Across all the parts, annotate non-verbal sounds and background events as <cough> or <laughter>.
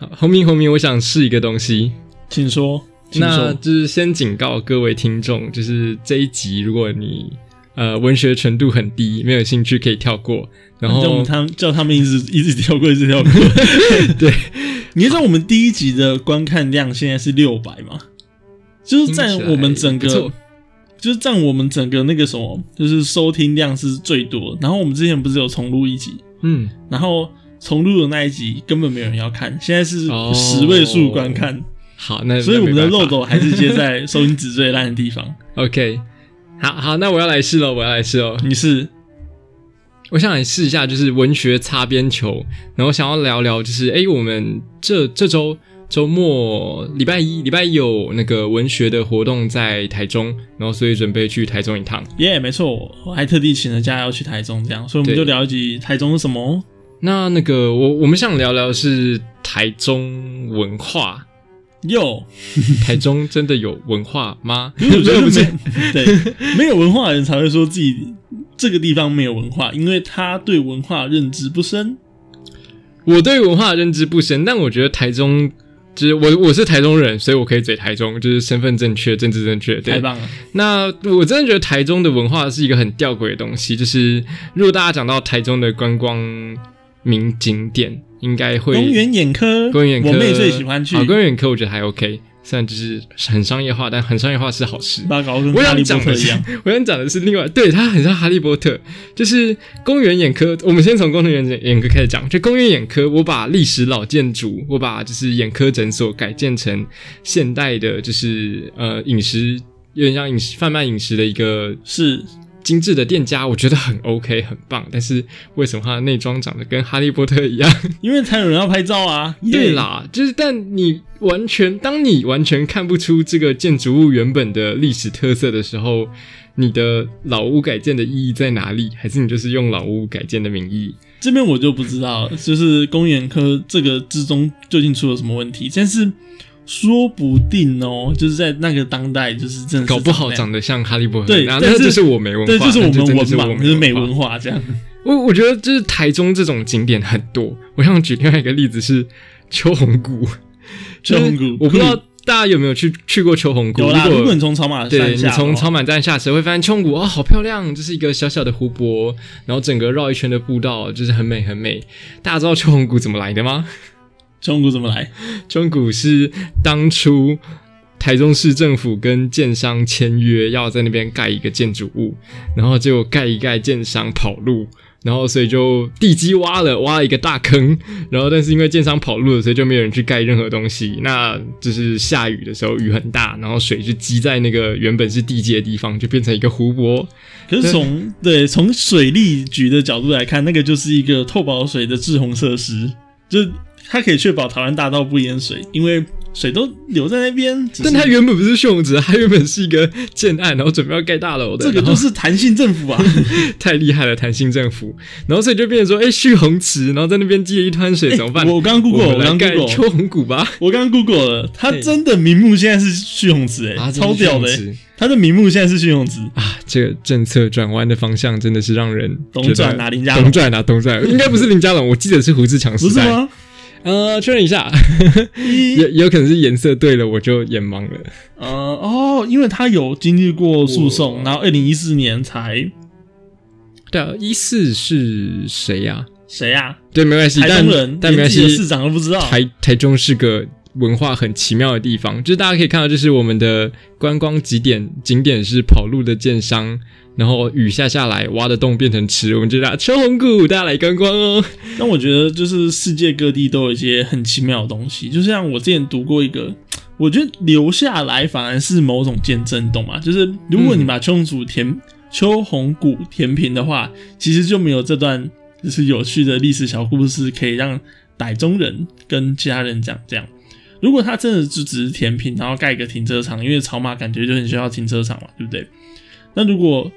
<laughs> 好，红明红明，我想试一个东西。请说，请那。就是先警告各位听众，就是这一集如果你呃文学程度很低，没有兴趣可以跳过。然后他叫他们一直 <laughs> 一直跳过，一直跳过。<laughs> 对，你知道我们第一集的观看量现在是六百吗？就是在我们整个就是在我们整个那个什么，就是收听量是最多。然后我们之前不是有重录一集，嗯，然后重录的那一集根本没有人要看，现在是哦十位数观看，好，那所以我们的漏。斗还是接在 <laughs> 收音纸最烂的地方。OK，好好，那我要来试了，我要来试喽。你是我想来试一下，就是文学擦边球，然后想要聊聊，就是诶，我们这这周周末礼拜一，礼拜一有那个文学的活动在台中，然后所以准备去台中一趟。耶没错，我还特地请了假要去台中，这样，所以我们就聊一集台中是什么哦。那那个我我们想聊聊是台中文化，哟，<laughs> <laughs> 台中真的有文化吗？因为我觉得不是没 <laughs> 对没有文化的人才会说自己这个地方没有文化，因为他对文化认知不深。我对文化的认知不深，但我觉得台中。就是我我是台中人，所以我可以嘴台中，就是身份正确、政治正确。对太，棒了！那我真的觉得台中的文化是一个很吊诡的东西。就是如果大家讲到台中的观光名景点，应该会公园眼科，公园眼科，我妹最喜欢去好，公园眼科我觉得还 OK，虽然就是很商业化，但很商业化是好事。我想哈利波讲的是特一样。<laughs> 我想讲的是另外，对它很像哈利波特，就是公园眼科。我们先从公园眼眼科开始讲。就公园眼科，我把历史老建筑，我把就是眼科诊所改建成现代的，就是呃饮食，有点像饮食贩卖饮食的一个是精致的店家，我觉得很 OK，很棒。但是为什么它的内装长得跟哈利波特一样？<laughs> 因为才有人要拍照啊。耶，对啦，就是但你完全当你完全看不出这个建筑物原本的历史特色的时候，你的老屋改建的意义在哪里？还是你就是用老屋改建的名义？这边我就不知道了，就是公园科这个之中究竟出了什么问题，但是说不定哦，就是在那个当代，就是真的是搞不好长得像哈利波特，对但是然后那就是我没文化，对，就是我们文盲，就是没文化。化这样。我我觉得就是台中这种景点很多，我想举另外一个例子是秋红谷。<laughs> 秋红谷我不知道大家有没有去去过秋红谷？有啦，如果你从草马对你从草满站下车，会发现秋红谷哦，好漂亮，这是一个小小的湖泊，然后整个绕一圈的步道就是很美很美。大家知道秋红谷怎么来的吗？秋红谷怎么来？秋红谷是当初台中市政府跟建商签约，要在那边盖一个建筑物，然后结果盖一盖，建商跑路。然后，所以就地基挖了，挖了一个大坑。然后，但是因为建商跑路了，所以就没有人去盖任何东西。那就是下雨的时候，雨很大，然后水就积在那个原本是地基的地方，就变成一个湖泊。可是从对从水利局的角度来看，那个就是一个透保水的滞洪设施，就它可以确保台湾大道不淹水，因为水都留在那边。但它原本不是秀子，它原本是一个建案，然后准备要盖大楼的。这个就是弹性政府啊！<laughs> 太厉害了，弹性政府。然后所以就变成说，哎、蓄洪池，然后在那边积了一滩水，怎么办？我刚刚 Google，我们来我刚盖 Google，秋红谷吧。我刚刚 Google 了，它真的名目现在是蓄洪池，哎，啊，超屌的、它的名目现在是蓄洪池。啊！这个政策转弯的方向真的是让人东觉得转啊林家龙东转啊，东转，应该不是林家龙，我记得是胡志强时代。不是吗？呃，确认一下，一 <laughs> 也也有可能是颜色对了，我就眼盲了。呃哦，因为他有经历过诉讼，然后二零一四年才对啊，一四是谁呀、谁啊？对，没关系，台但中人，但没关系市，长都不知道。台台中是个文化很奇妙的地方，就是大家可以看到，就是我们的观光景点景点是跑路的建商，然后雨下下来挖的洞变成池，我们就叫秋红谷，大家来观光哦。但我觉得就是世界各地都有一些很奇妙的东西，就像我之前读过一个，我觉得留下来反而是某种见证，你懂吗？就是如果你把秋红谷填秋红谷填平的话，其实就没有这段就是有趣的历史小故事可以让傣中人跟其他人讲。这样，如果他真的就只是填平，然后盖一个停车场，因为草马感觉就很需要停车场嘛，对不对？那如果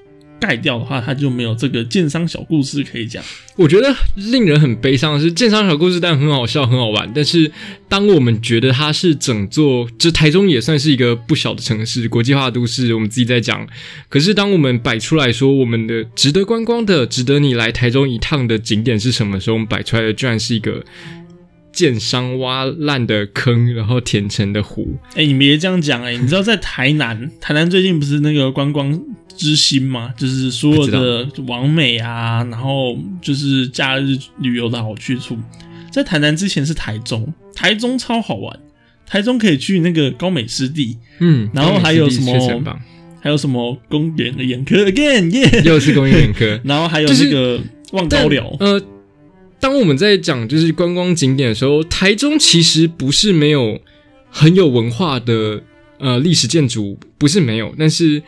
盖掉的话，他就没有这个建商小故事可以讲。我觉得令人很悲伤的是，建商小故事但很好笑、很好玩。但是，当我们觉得它是整座，就台中也算是一个不小的城市，国际化都市，我们自己在讲。可是，当我们摆出来说我们的值得观光的、值得你来台中一趟的景点是什么时候，我们摆出来的居然是一个建商挖烂的坑，然后填成的湖。哎、你别这样讲哎、你知道在台南，台南最近不是那个观光之星吗？就是所有的完美啊，然后就是假日旅游的好去处。在台南之前是台中，台中超好玩，台中可以去那个高美湿地，嗯，然后还有什么还有什么公园的眼科 again 耶、又是公园眼科。<laughs> 然后还有就是那个望高但寮，呃，当我们在讲就是观光景点的时候，台中其实不是没有很有文化的呃历史建筑，不是没有，但是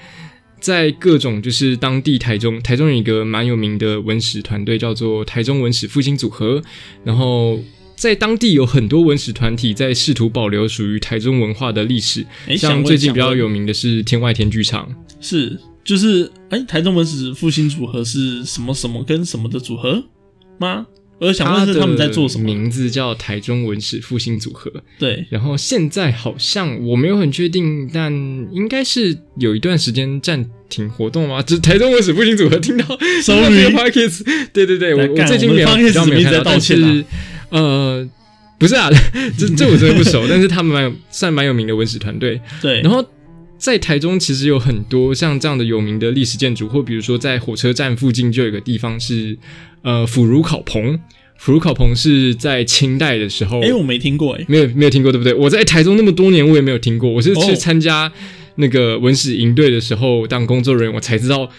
在各种就是当地台中，台中有一个蛮有名的文史团队叫做台中文史复兴组合，然后。在当地有很多文史团体在试图保留属于台中文化的历史，像最近比较有名的是天外天剧场，是就是哎、台中文史复兴组合是什么什么跟什么的组合吗？我想问是他们在做什么？名字叫台中文史复兴组合。对，然后现在好像我没有很确定，但应该是有一段时间暂停活动吗？就是台中文史复兴组合听到 Sorry p a r k e s 对对对，我我最近没有比较没有在道但歉呃，不是啊，<laughs> 这这我真的不熟，<laughs> 但是他们蛮有算蛮有名的文史团队。对，然后在台中其实有很多像这样的有名的历史建筑，或比如说在火车站附近就有一个地方是呃腐乳烤棚，腐乳烤棚是在清代的时候，哎、我没听过哎、没有没有听过，对不对？我在台中那么多年，我也没有听过。我是去哦参加那个文史营队的时候当工作人员，我才知道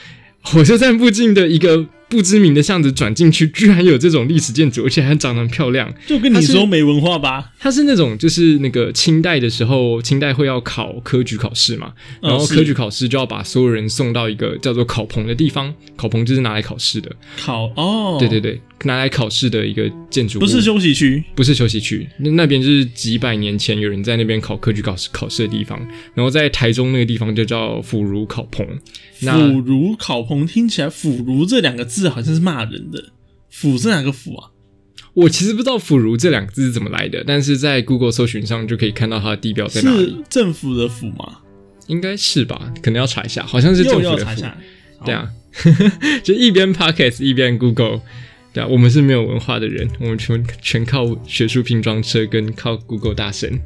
火车站附近的一个不知名的巷子转进去，居然有这种历史建筑，而且还长得很漂亮。就跟你说没文化吧。它是那种就是那个清代的时候，清代会要考科举考试嘛，然后科举考试就要把所有人送到一个叫做考棚的地方，考棚就是拿来考试的。考哦，对对，对，拿来考试的一个建筑，不是休息区，不是休息区，那那边就是几百年前有人在那边考科举考试考试的地方，然后在台中那个地方就叫腐儒考棚。腐儒考棚听起来“腐儒”这两个字好像是骂人的，“腐”是哪个“腐”啊？我其实不知道“腐儒”这两个字是怎么来的，但是在 Google 搜寻上就可以看到它的地标在哪是里，政府的“府”吗？应该是吧？可能要查一下，好像是政府的府。要查一下。对啊，<laughs> 就一边 Podcast 一边 Google。对啊，我们是没有文化的人，我们全全靠学术拼装车跟靠 Google 大神。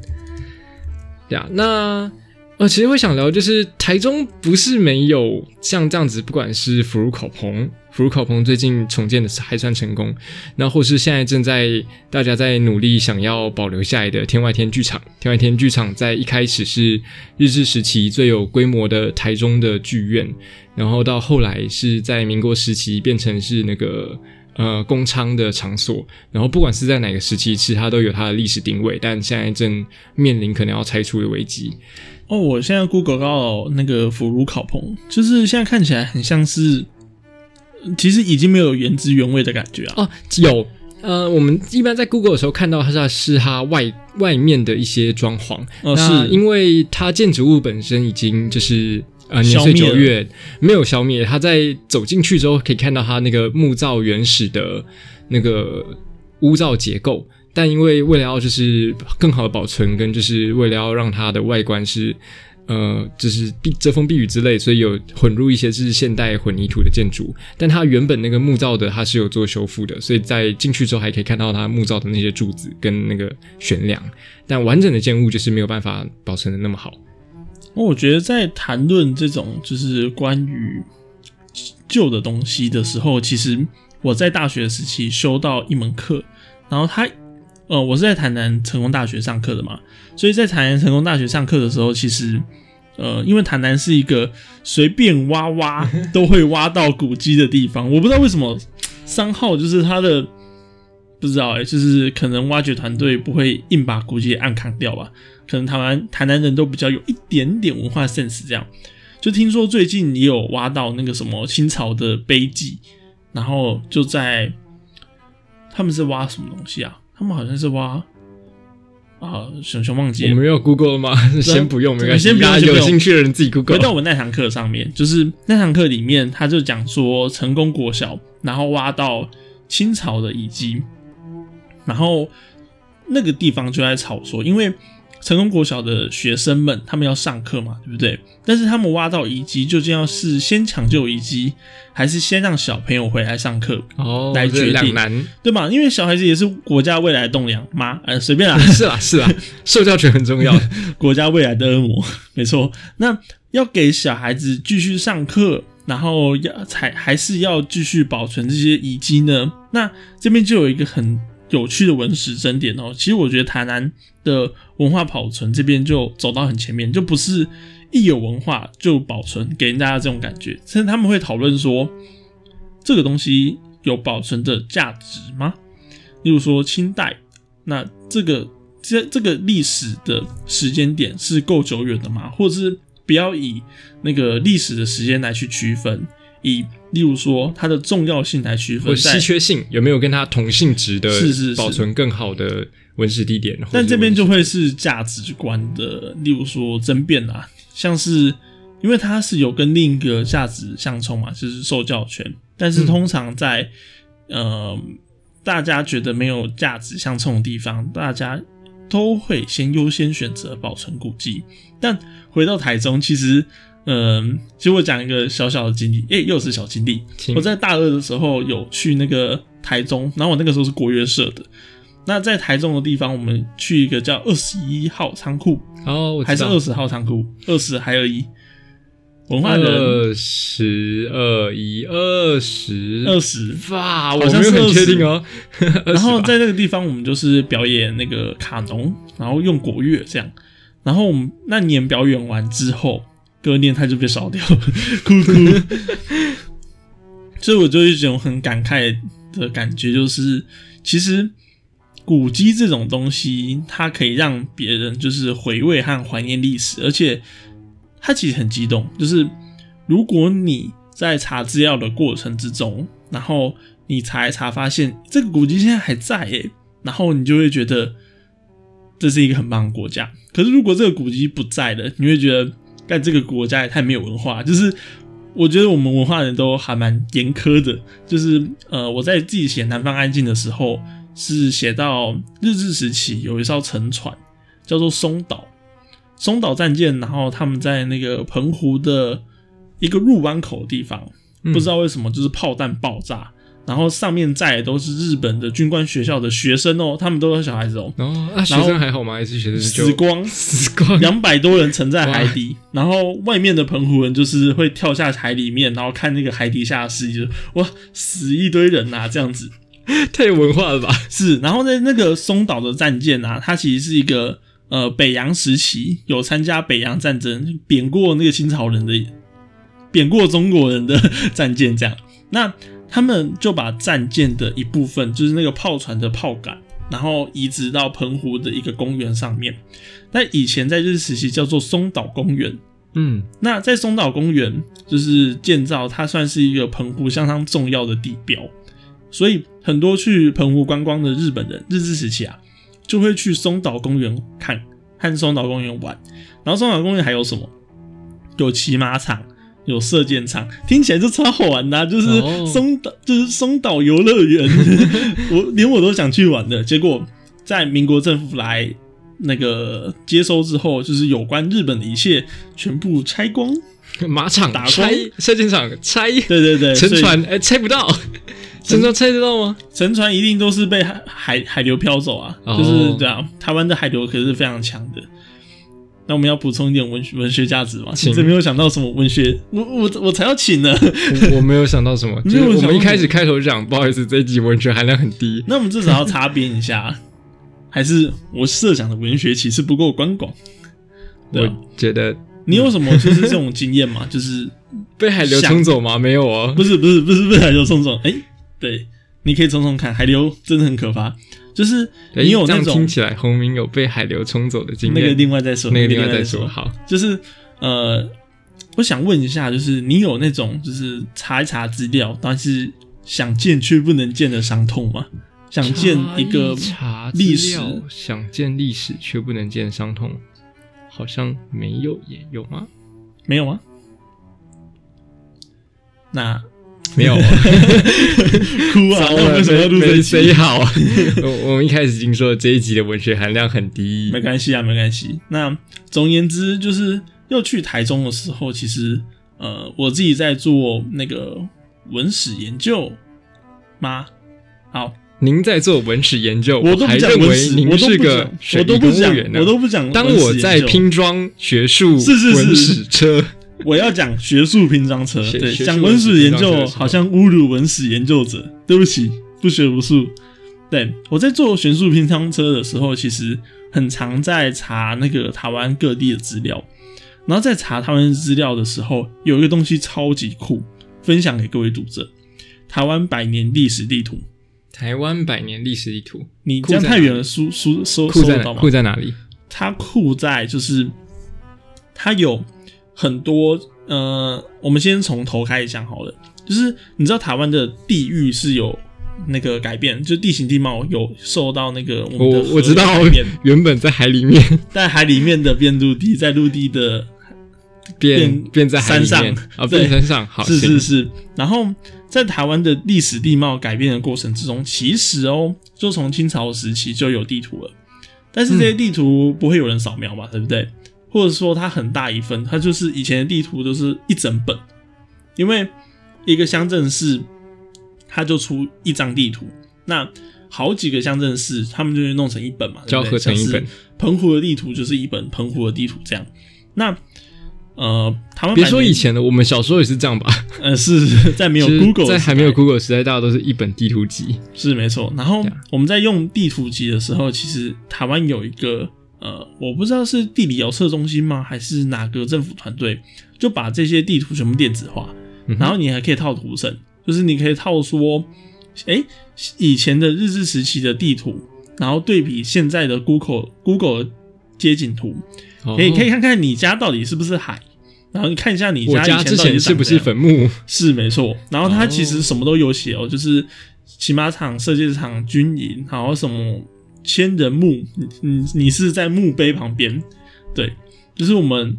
对啊，那呃，其实会想聊，就是台中不是没有像这样子，不管是福如考棚，福如考棚最近重建的还算成功，那或是现在正在大家在努力想要保留下来的天外天剧场。天外天剧场在一开始是日治时期最有规模的台中的剧院，然后到后来是在民国时期变成是那个。呃，公娼的场所，然后不管是在哪个时期，其实它都有它的历史定位，但现在正面临可能要拆除的危机。哦，我现在 Google 到那个腐乳烤棚，就是现在看起来很像是，其实已经没有原汁原味的感觉啊。哦，有，呃，我们一般在 Google 的时候看到它是是它外外面的一些装潢，哦，那是因为它建筑物本身已经就是呃年岁消灭了久远，没有消灭，他在走进去之后可以看到他那个木造原始的那个屋造结构。但因为为了要就是更好的保存，跟就是为了要让它的外观是呃就是避遮风避雨之类，所以有混入一些是现代混凝土的建筑。但它原本那个木造的它是有做修复的，所以在进去之后还可以看到它木造的那些柱子跟那个悬梁。但完整的建物就是没有办法保存的那么好。哦我觉得在谈论这种就是关于旧的东西的时候，其实我在大学时期修到一门课，然后他，呃，我是在台南成功大学上课的嘛，所以在台南成功大学上课的时候，其实，呃，因为台南是一个随便挖挖都会挖到古迹的地方，我不知道为什么三号就是它的。不知道哎、就是可能挖掘团队不会硬把古迹按砍掉吧，可能台湾台南人都比较有一点点文化 sense，这样。就听说最近也有挖到那个什么清朝的碑记，然后就在他们是挖什么东西啊？他们好像是挖啊，熊熊忘记了。我们要 Google 了吗？先不用，没关系。先不用大家有兴趣的人自己回 Google。回到我们那堂课上面，就是那堂课里面，他就讲说成功国小，然后挖到清朝的遗迹，然后那个地方就在吵说，因为成功国小的学生们，他们要上课嘛，对不对？但是他们挖到遗迹，究竟要是先抢救遗迹，还是先让小朋友回来上课，哦，来决定难。对吧？因为小孩子也是国家未来的栋梁妈，呃，随便啦，<laughs> 是啦，是啦，<laughs> 受教权很重要。<laughs> 国家未来的恶魔，没错。那要给小孩子继续上课，然后要才还是要继续保存这些遗迹呢？那这边就有一个很有趣的文史争点哦。其实我觉得台南的文化保存这边就走到很前面，就不是一有文化就保存，给人大家这种感觉。甚至他们会讨论说，这个东西有保存的价值吗？例如说清代，那这个这这个历史的时间点是够久远的吗？或者是不要以那个历史的时间来去区分，以例如说它的重要性来区分，或稀缺性有没有跟它同性质的，是是是保存更好的文史地点？但这边就会是价值观的，例如说争辩啊，像是因为它是有跟另一个价值相冲嘛，就是受教权。但是通常在、呃大家觉得没有价值相冲的地方，大家都会先优先选择保存古迹。但回到台中，其实嗯、其实我讲一个小小的经历，诶、又是小经历。我在大二的时候有去那个台中，然后我那个时候是国乐社的。那在台中的地方，我们去一个叫二十一号仓库，还是二十号仓库？二十还有一？文化人二十二一二十二十。哇，我好像是没有很确定哦。<laughs> 然后在那个地方，我们就是表演那个卡农，然后用国乐这样。然后我们那年表演完之后，隔年他就被烧掉了，哭 <laughs> 哭。<laughs> 所以我就有一种很感慨的感觉，就是其实古迹这种东西，它可以让别人就是回味和怀念历史，而且它其实很激动。就是如果你在查资料的过程之中，然后你查一查发现这个古迹现在还在诶，然后你就会觉得这是一个很棒的国家。可是如果这个古迹不在了，你会觉得干这个国家也太没有文化。就是我觉得我们文化人都还蛮严苛的。就是呃，我在自己写《南方安静》的时候，是写到日治时期有一艘沉船叫做松岛，松岛战舰，然后他们在那个澎湖的一个入湾口的地方，嗯不知道为什么就是炮弹爆炸，然后上面载的都是日本的军官学校的学生哦，他们都是小孩子哦，然后啊，学生还好吗？还是学生死光，死光？两百多人沉在海底，然后外面的澎湖人就是会跳下海里面，然后看那个海底下的世界，哇，死一堆人呐、啊，这样子太有文化了吧？是。然后在那个松岛的战舰啊，它其实是一个呃北洋时期有参加北洋战争，贬过那个清朝人的，贬过中国人的战舰这样。那他们就把战舰的一部分，就是那个炮船的炮杆，然后移植到澎湖的一个公园上面。那以前在日治时期叫做松岛公园。嗯，那在松岛公园就是建造，它算是一个澎湖相当重要的地标，所以很多去澎湖观光的日本人，日治时期啊，就会去松岛公园看，和松岛公园玩。然后松岛公园还有什么？有骑马场，有射箭场，听起来就超好玩的啊、就是哦松岛，就是松岛游乐园，<laughs> 我连我都想去玩的。结果在民国政府来那个接收之后，就是有关日本的一切全部拆光。<laughs> 马场打拆，射箭场拆，对对对，<laughs> 沉船哎拆不到，沉船拆得到吗？沉船一定都是被海海海流漂走啊，哦就是对啊，台湾的海流可是非常强的。那我们要补充一点文文学价值吗？请你这没有想到什么文学，我我我才要请呢。我我没有想到什么，<laughs> 就是我们一开始开头讲，不好意思，这一集文学含量很低。那我们至少要擦边一下，还是我设想的文学其实不够宽广？我觉得你有什么就是这种经验吗？就是 <laughs> 被海流冲走吗？没有啊。不是不是不是被海流冲走？哎、对，你可以冲冲看，海流真的很可怕。就是哎你有那种听起来，洪明有被海流冲走的经验。那个另外再说，那个另外再再说。。好，就是呃，我想问一下，就是你有那种就是查一查资料，但是想见却不能见的伤痛吗？想见一个查历史想见历史却不能见伤痛，好像没有耶，有吗？没有吗？那 <laughs> 没有，<laughs> 哭啊！我们为什么要录这没？谁好？我我们一开始已经说了，这一集的文学含量很低没。关系啊，没关系。那总而言之，就是又去台中的时候，其实呃，我自己在做那个文史研究吗？好，您在做文史研究，我都不讲还认为文史，您是个我都不讲我。都不讲。当我在，拼装学术是是是文史车，<laughs> 我要讲学术拼装车，对，讲文史研究好像侮辱文史研究者。对不起，不学无术。对我在做学术拼装车的时候，其实很常在查那个台湾各地的资料。然后在查他们资料的时候，有一个东西超级酷，分享给各位读者：台湾百年历史地图。台湾百年历史地图，你酷在哪里这样太远了，书书收酷在哪？收得到吗酷？在哪里？它酷在就是它有很多呃，我们先从头开始讲好了。就是你知道台湾的地域是有那个改变，就地形地貌有受到那个我们的我我知道原本在海里面，在海里面的变陆地，在陆地的变变变在山上啊，对变山上，好，是是是。然后在台湾的历史地貌改变的过程之中，其实哦，就从清朝时期就有地图了，但是这些地图不会有人扫描嘛，对不对？或者说它很大一份，它就是以前的地图都是一整本，因为一个乡镇市它就出一张地图，那好几个乡镇市他们就会弄成一本嘛，对就要合成一本。澎湖的地图就是一本澎湖的地图这样。那呃，台湾别说以前的，我们小时候也是这样吧？呃是是在没有 Google 在还没有 Google 时代，大家都是一本地图集。是没错。然后我们在用地图集的时候，其实台湾有一个呃，我不知道是地理遥测中心吗，还是哪个政府团队，就把这些地图全部电子化，然后你还可以套图层，就是你可以套说，诶，以前的日治时期的地图，然后对比现在的 Google Google 的街景图，可以可以哦看看你家到底是不是海。然后你看一下你家之前前到底是不是坟墓？是没错，然后它哦其实什么都有写哦，就是骑马场、射箭场、军营，然后什么千人墓，你你是在墓碑旁边，对，就是我们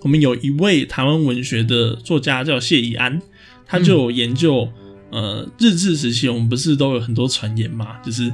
我们有一位台湾文学的作家叫谢宜安，他就有研究、呃日治时期，我们不是都有很多传言嘛，就是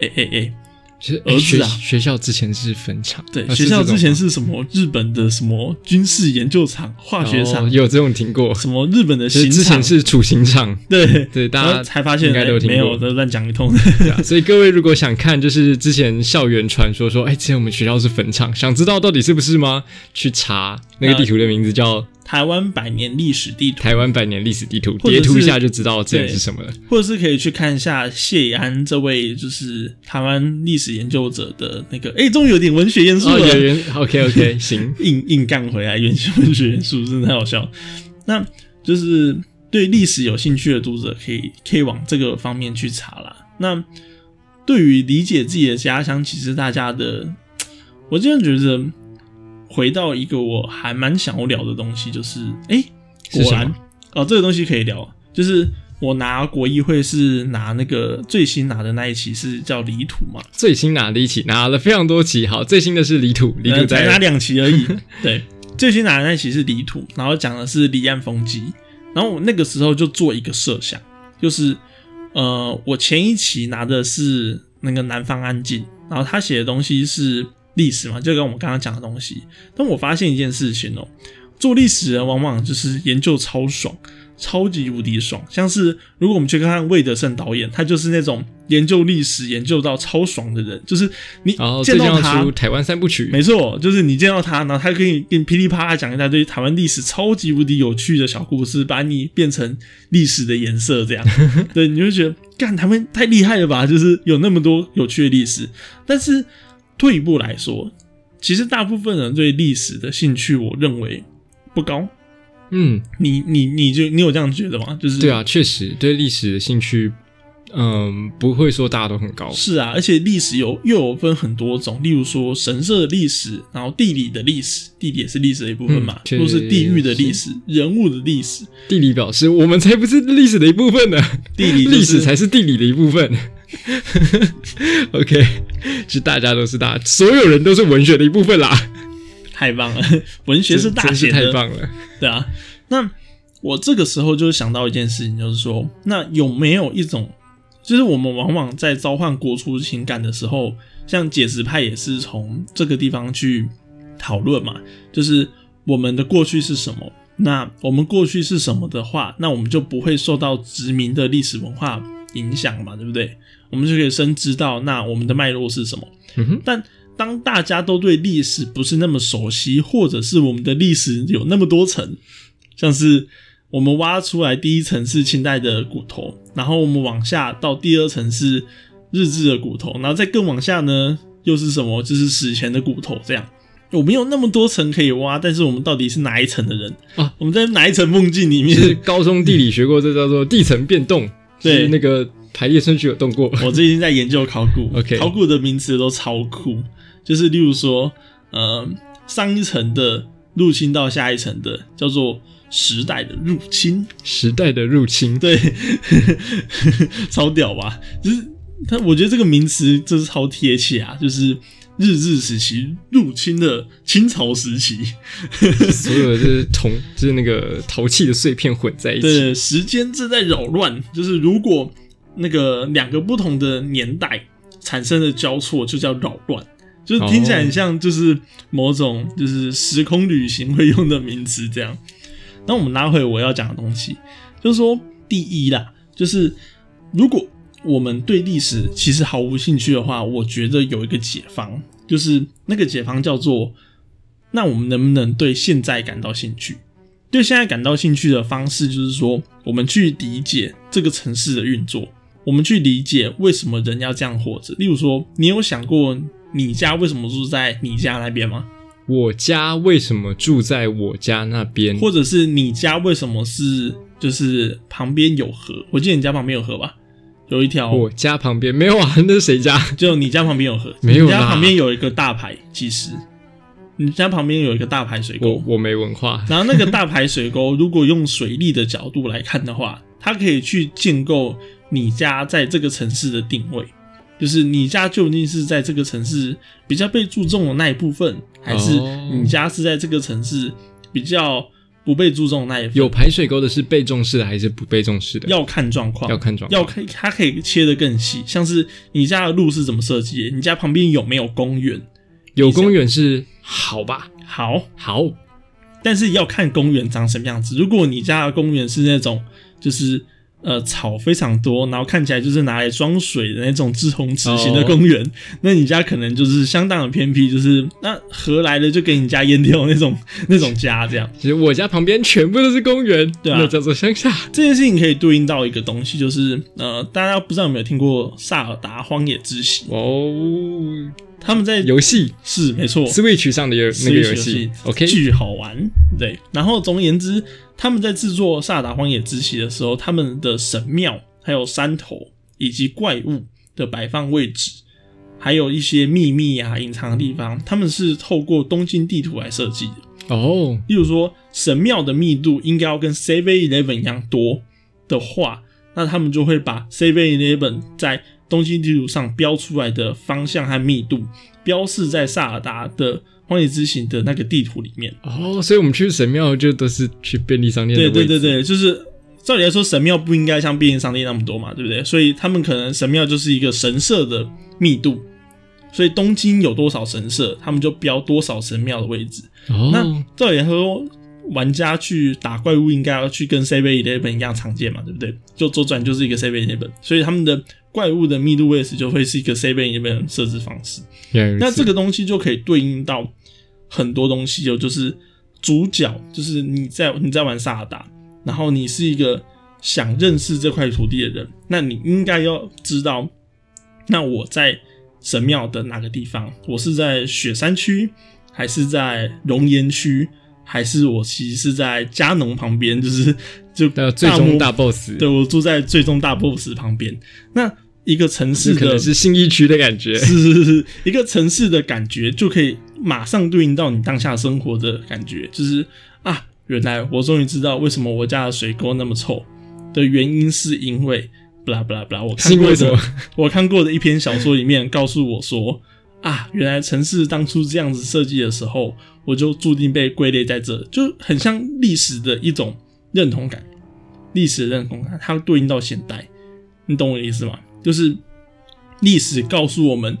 哎哎哎，就是儿子啊。学学校之前是坟场，对，啊学校之前是是什么日本的什么军事研究场、化学这种吗场，哦有这种听过，什么日本的就是刑场之前，是处刑场，<laughs> 对对，大家才发现应该都有听过。哎没有，都乱讲一通。<laughs> 对啊，所以各位如果想看，就是之前校园传说说，哎、之前我们学校是坟场，想知道到底是不是吗？去查那个地图的名字叫《台湾百年历史地图，台湾百年历史地图》，截图一下就知道这是什么了。或者是可以去看一下谢安这位就是台湾历史研究者的那个，哎、终于有点文学元素哦，了，OK OK <laughs> 行，硬硬干回来，元学文学元素真的太好笑。那就是对历史有兴趣的读者，可以可以往这个方面去查啦。那对于理解自己的家乡，其实大家的，我真的觉得回到一个我还蛮想要聊的东西，就是哎、果然哦，这个东西可以聊，就是我拿国议会是拿那个最新拿的那一期是叫离土嘛，最新拿的一期拿了非常多期，好，最新的是离土，离土呃才拿两期而已。<laughs> 对，最新拿的那一期是离土，然后讲的是离岸风机。然后我那个时候就做一个设想，就是呃，我前一期拿的是那个南方安静，然后他写的东西是历史嘛，就跟我们刚刚讲的东西。但我发现一件事情哦、做历史人往往就是研究超爽，超级无敌爽。像是如果我们去看看魏德胜导演，他就是那种研究历史研究到超爽的人，就是你见到他出台湾三部曲，没错，就是你见到他，然后他可以给你噼里啪啦讲一大堆台湾历史超级无敌有趣的小故事，把你变成历史的颜色，这样，<laughs> 对，你就觉得干他们太厉害了吧？就是有那么多有趣的历史。但是退一步来说，其实大部分人对历史的兴趣，我认为不高。嗯，你你你就你有这样觉得吗？就是对啊，确实对历史的兴趣，嗯，不会说大家都很高，是啊，而且历史有又有分很多种，例如说神社的历史，然后地理的历史，地理也是历史的一部分嘛嗯，或是地域的历史、人物的历史，地理表示我们才不是历史的一部分呢，地理、就是、历史才是地理的一部分。<laughs> OK，其实大家都是大，所有人都是文学的一部分啦。太棒了，文学是大写的，太棒了。对啊。那我这个时候就想到一件事情，就是说，那有没有一种，就是我们往往在召唤国初情感的时候，像解释派也是从这个地方去讨论嘛，就是我们的过去是什么？那我们过去是什么的话，那我们就不会受到殖民的历史文化影响嘛，对不对？我们就可以深知道那我们的脉络是什么。嗯哼，但当大家都对历史不是那么熟悉，或者是我们的历史有那么多层，像是我们挖出来第一层是清代的骨头，然后我们往下到第二层是日治的骨头，然后再更往下呢又是什么？就是史前的骨头这样。我们有那么多层可以挖，但是我们到底是哪一层的人啊？我们在哪一层梦境里面？是高中地理学过，这叫做地层变动。对是那个排列顺序有动过。<laughs> 我最近在研究考古。OK 考古的名词都超酷，就是例如说，呃，上一层的入侵到下一层的叫做时代的入侵，时代的入侵，对，<laughs> 超屌吧？就是他，我觉得这个名词真是超贴切啊，就是日治时期入侵的清朝时期，所有的就是铜，就是那个陶器的碎片混在一起。对，时间正在扰乱，就是如果那个两个不同的年代产生的交错，就叫扰乱。就是听起来很像，就是某种就是时空旅行会用的名词这样。那我们拉回我要讲的东西，就是说，第一啦，就是如果我们对历史其实毫无兴趣的话，我觉得有一个解方，就是那个解方叫做，那我们能不能对现在感到兴趣？对现在感到兴趣的方式，就是说，我们去理解这个城市的运作，我们去理解为什么人要这样活着。例如说，你有想过你家为什么住在你家那边吗？我家为什么住在我家那边？或者是你家为什么是就是旁边有河？我记得你家旁边有河吧？有一条，我家旁边没有啊？那是谁家？就你家旁边有河，没有啦你家旁边有一个大排，其实你家旁边有一个大排水沟，我我没文化。然后那个大排水沟，如果用水利的角度来看的话，它可以去建构你家在这个城市的定位，就是你家究竟是在这个城市比较被注重的那一部分，还是哦你家是在这个城市比较不被注重的那一部分？有排水沟的是被重视的还是不被重视的？要看状况，要看状况要看它可以切得更细，像是你家的路是怎么设计，你家旁边有没有公园？有公园是好吧？好，好，但是要看公园长什么样子。如果你家的公园是那种就是呃草非常多，然后看起来就是拿来装水的那种志宏池型的公园，那你家可能就是相当的偏僻，就是那河来的就给你家淹掉那种 <laughs> 那种家这样。其实我家旁边全部都是公园，对啊那叫做乡下。这件事情可以对应到一个东西，就是呃，大家不知道有没有听过萨尔达荒野之息？哦，他们在游戏是没错，Switch 上的游那个游戏，OK，巨好玩。对，然后总而言之，他们在制作《萨达荒野之息》的时候，他们的神庙、还有山头以及怪物的摆放位置，还有一些秘密啊、隐藏的地方，他们是透过东京地图来设计的。哦，例如说，神庙的密度应该要跟 Seven Eleven 一样多的话，那他们就会把 Seven Eleven 在东京地图上标出来的方向和密度，标示在萨尔达的荒野之行的那个地图里面。哦，所以我们去神庙就都是去便利商店的对。对对对，就是照理来说，神庙不应该像便利商店那么多嘛，对不对？所以他们可能神庙就是一个神社的密度，所以东京有多少神社，他们就标多少神庙的位置。哦，那照理来说，玩家去打怪物应该要去跟 Seven Eleven 一样常见嘛，对不对？就左转就是一个 Seven Eleven，所以他们的怪物的密度位置就会是一个 Seven Eleven 设置方式。那这个东西就可以对应到很多东西有，就是主角，就是你在你在玩萨尔达，然后你是一个想认识这块土地的人，那你应该要知道，那我在神庙的哪个地方？我是在雪山区，还是在熔岩区，还是我其实是在加农旁边？就是 <laughs> 就最终大 boss，对我住在最终大 BOSS 旁边。那一个城市的是可能是信义区的感觉。<laughs> 是是是，一个城市的感觉就可以马上对应到你当下生活的感觉，就是啊，原来我终于知道为什么我家的水沟那么臭的原因，是因为不啦不啦不啦，我看过的？<laughs> 我看过的一篇小说里面告诉我说啊，原来城市当初这样子设计的时候，我就注定被归类在这，就很像历史的一种认同感，历史的认同感，它对应到现代，你懂我的意思吗？就是历史告诉我们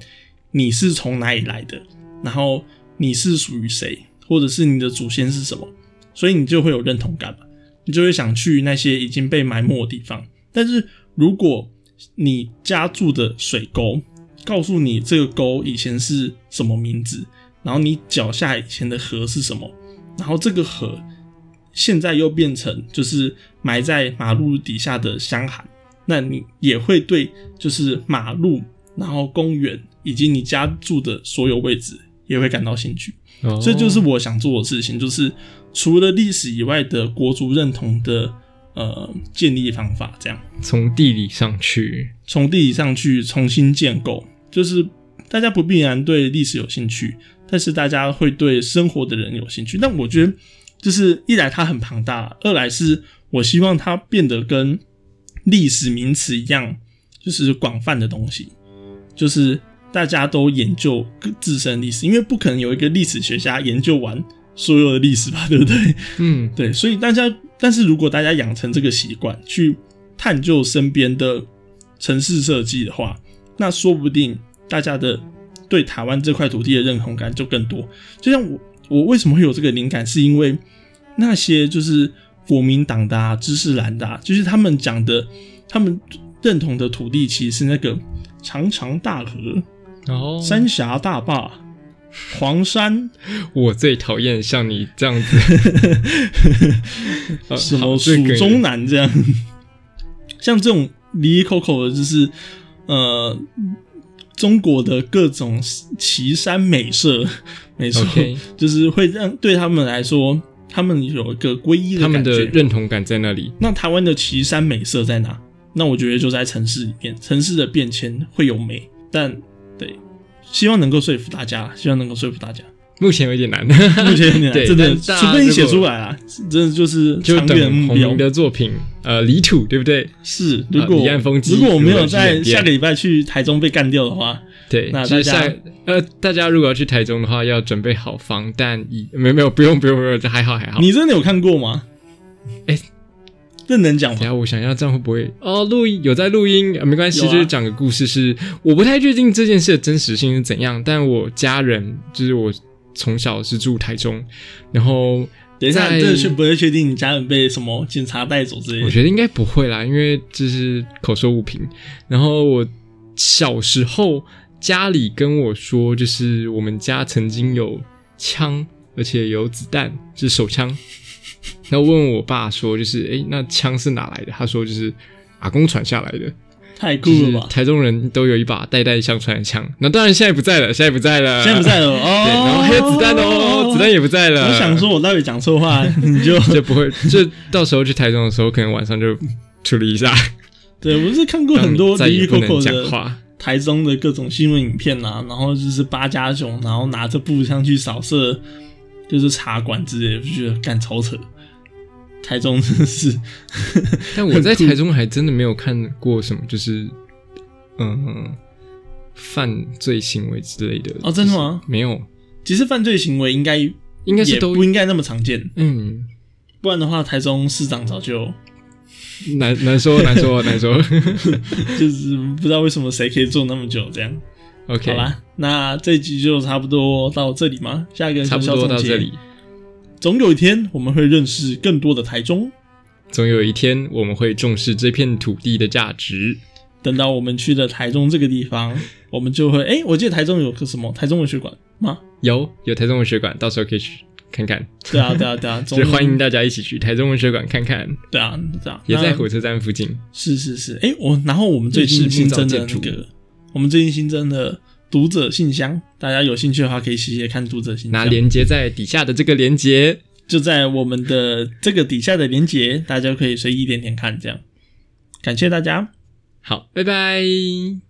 你是从哪里来的，然后你是属于谁，或者是你的祖先是什么，所以你就会有认同感嘛，你就会想去那些已经被埋没的地方。但是如果你家住的水沟告诉你这个沟以前是什么名字，然后你脚下以前的河是什么，然后这个河现在又变成就是埋在马路底下的香涵，那你也会对就是马路，然后公园以及你家住的所有位置也会感到兴趣。哦。这就是我想做的事情，就是除了历史以外的国族认同的呃建立方法，这样。从地理上去，从地理上去重新建构，就是大家不必然对历史有兴趣，但是大家会对生活的人有兴趣。但我觉得，就是一来它很庞大，二来是我希望它变得跟历史名词一样，就是广泛的东西，就是大家都研究自身历史，因为不可能有一个历史学家研究完所有的历史吧，对不对？嗯，<laughs> 对，所以大家，但是如果大家养成这个习惯，去探究身边的城市设计的话，那说不定大家的对台湾这块土地的认同感就更多。就像我，我为什么会有这个灵感，是因为那些就是国民党的啊、知识蓝的、啊，就是他们讲的，他们认同的土地其实是那个长长大河、哦，三峡大坝、黄山。<laughs> 我最讨厌像你这样子，<laughs> 呃什么蜀中南这样，<laughs> 像这种离离口口的，就是呃中国的各种奇山美色，没错就是会让对他们来说，他们有一个皈依的他们感觉。的认同感在那里。那台湾的奇山美色在哪？那我觉得就在城市里面，城市的变迁会有美，但对，希望能够说服大家，希望能够说服大家。目前有点难，目前有点难 <laughs> 对真的，除非你写出来啊，真的就是就长远目标洪明。的作品，呃，离土，对不对？是，如果、离岸风机如果我没有在下个礼拜去台中被干掉的话，对，那就是大家下呃，大家如果要去台中的话，要准备好防弹衣。没有没有，不用不用不用，这还好还好。你真的有看过吗？哎这能讲吗？等一下我想要这样会不会哦？录音有在录音、呃没关系，啊就是讲个故事是，我不太确定这件事的真实性是怎样，但我家人就是我从小是住台中，然后等一下，在这是不会确定你家人被什么警察带走之类的。我觉得应该不会啦，因为这是口说无凭。然后我小时候家里跟我说，就是我们家曾经有枪，而且有子弹，就是手枪。<laughs> 然后问我爸说，就是诶，那枪是哪来的？他说就是阿公传下来的，太酷了吧！台中人都有一把代代相传的枪。那当然现在不在了，现在不在了，现在不在了哦。<laughs> 对，然后还有子弹哦，子弹也不在了。我想说，我到底讲错话，<laughs> 你就 <laughs> 就不会，就到时候去台中的时候，可能晚上就处理一下。对我是看过很多再离离口口的话。台中的各种新闻影片啊，然后就是八加九，然后拿着步枪去扫射，就是茶馆之类的，就觉得干超扯。台中真的是，<laughs> 但我在台中还真的没有看过什么，就是嗯犯罪行为之类的。哦真的吗？没有，其实犯罪行为应该应该是都不应该那么常见，嗯不然的话，台中市长早就难难说难说难说。<laughs> <laughs> 就是不知道为什么谁可以做那么久这样。OK，好啦，那这一集就差不多到这里吗？下一个差不多到这里。。总有一天我们会认识更多的台中。总有一天我们会重视这片土地的价值。等到我们去了台中这个地方，<laughs> 我们就会哎、我记得台中有个什么台中文学馆吗？有有台中文学馆，到时候可以去看看。对啊，对啊，对啊，<laughs> 总就欢迎大家一起去台中文学馆看看，对啊，对啊，也在火车站附近。是是是，哎、我然后我们最近新增的个，我们最近新增的读者信箱，大家有兴趣的话可以写写看读者信箱，拿连接在底下的这个连接。就在我们的这个底下的连接，大家可以随意点点看，这样。感谢大家。好，拜拜。